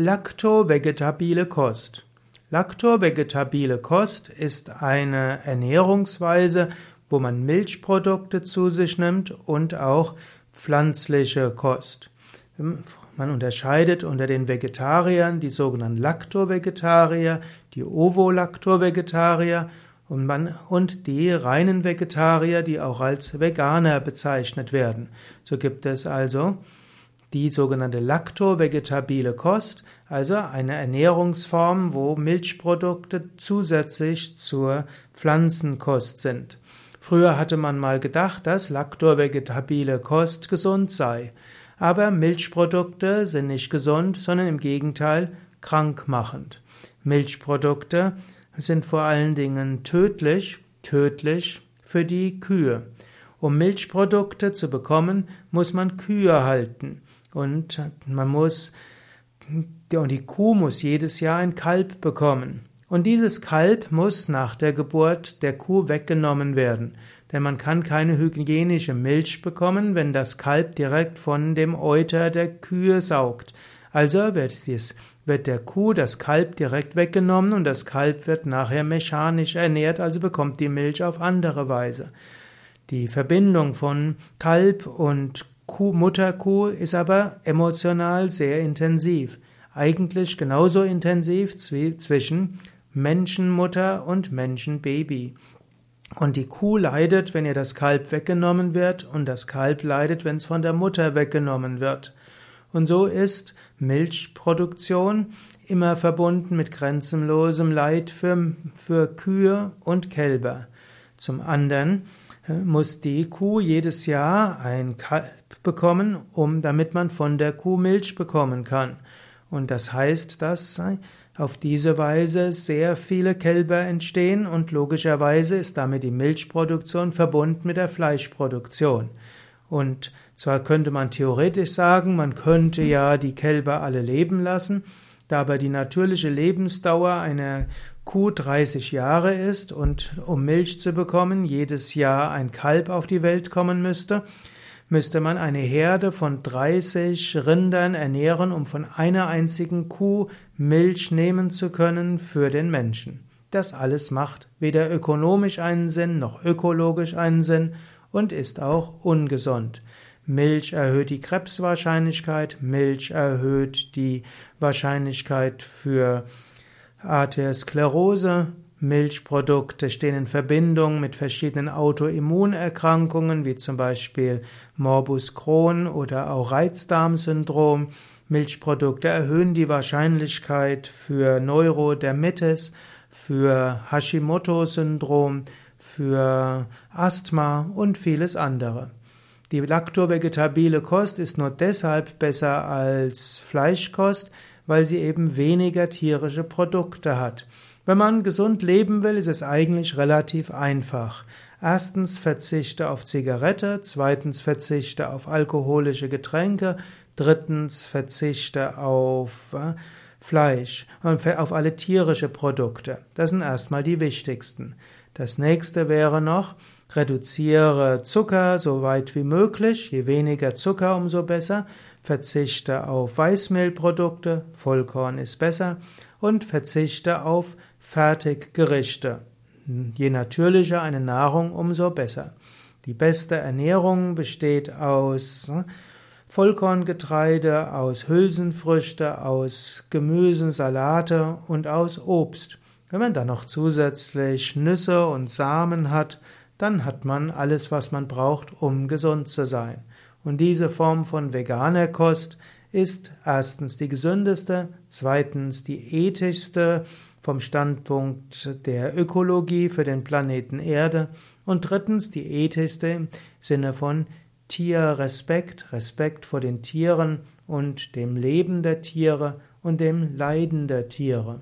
Lakto-vegetabile Kost. Lakto-vegetabile Kost ist eine Ernährungsweise, wo man Milchprodukte zu sich nimmt und auch pflanzliche Kost. Man unterscheidet unter den Vegetariern die sogenannten Lacto-Vegetarier, die Ovo-Lacto-Vegetarier und, man, und die reinen Vegetarier, die auch als Veganer bezeichnet werden. So gibt es also die sogenannte Lacto-vegetabile Kost, also eine Ernährungsform, wo Milchprodukte zusätzlich zur Pflanzenkost sind. Früher hatte man mal gedacht, dass Lacto-vegetabile Kost gesund sei. Aber Milchprodukte sind nicht gesund, sondern im Gegenteil krankmachend. Milchprodukte sind vor allen Dingen tödlich, tödlich für die Kühe. Um Milchprodukte zu bekommen, muss man Kühe halten. Und man muss, und die Kuh muss jedes Jahr ein Kalb bekommen. Und dieses Kalb muss nach der Geburt der Kuh weggenommen werden. Denn man kann keine hygienische Milch bekommen, wenn das Kalb direkt von dem Euter der Kühe saugt. Also wird, dies, wird der Kuh das Kalb direkt weggenommen und das Kalb wird nachher mechanisch ernährt, also bekommt die Milch auf andere Weise. Die Verbindung von Kalb und Kuh, Mutterkuh ist aber emotional sehr intensiv. Eigentlich genauso intensiv zwischen Menschenmutter und Menschenbaby. Und die Kuh leidet, wenn ihr das Kalb weggenommen wird, und das Kalb leidet, wenn es von der Mutter weggenommen wird. Und so ist Milchproduktion immer verbunden mit grenzenlosem Leid für, für Kühe und Kälber. Zum anderen muss die Kuh jedes Jahr ein Kalb bekommen, um, damit man von der Kuh Milch bekommen kann. Und das heißt, dass auf diese Weise sehr viele Kälber entstehen und logischerweise ist damit die Milchproduktion verbunden mit der Fleischproduktion. Und zwar könnte man theoretisch sagen, man könnte ja die Kälber alle leben lassen, da aber die natürliche Lebensdauer einer Kuh 30 Jahre ist und um Milch zu bekommen jedes Jahr ein Kalb auf die Welt kommen müsste, müsste man eine Herde von 30 Rindern ernähren, um von einer einzigen Kuh Milch nehmen zu können für den Menschen. Das alles macht weder ökonomisch einen Sinn noch ökologisch einen Sinn und ist auch ungesund. Milch erhöht die Krebswahrscheinlichkeit, Milch erhöht die Wahrscheinlichkeit für Arteriosklerose, Milchprodukte stehen in Verbindung mit verschiedenen Autoimmunerkrankungen, wie zum Beispiel Morbus Crohn oder auch Reizdarmsyndrom. Milchprodukte erhöhen die Wahrscheinlichkeit für Neurodermitis, für Hashimoto-Syndrom, für Asthma und vieles andere. Die laktovegetabile Kost ist nur deshalb besser als Fleischkost, weil sie eben weniger tierische Produkte hat. Wenn man gesund leben will, ist es eigentlich relativ einfach. Erstens verzichte auf Zigarette, zweitens verzichte auf alkoholische Getränke, drittens verzichte auf äh, Fleisch und auf alle tierische Produkte. Das sind erstmal die wichtigsten. Das nächste wäre noch, reduziere Zucker so weit wie möglich. Je weniger Zucker, umso besser. Verzichte auf Weißmehlprodukte. Vollkorn ist besser. Und verzichte auf Fertiggerichte. Je natürlicher eine Nahrung, umso besser. Die beste Ernährung besteht aus Vollkorngetreide, aus Hülsenfrüchte, aus Gemüse, Salate und aus Obst. Wenn man dann noch zusätzlich Nüsse und Samen hat, dann hat man alles, was man braucht, um gesund zu sein. Und diese Form von veganer Kost ist erstens die gesündeste, zweitens die ethischste vom Standpunkt der Ökologie für den Planeten Erde und drittens die ethischste im Sinne von Tierrespekt, Respekt vor den Tieren und dem Leben der Tiere und dem Leiden der Tiere.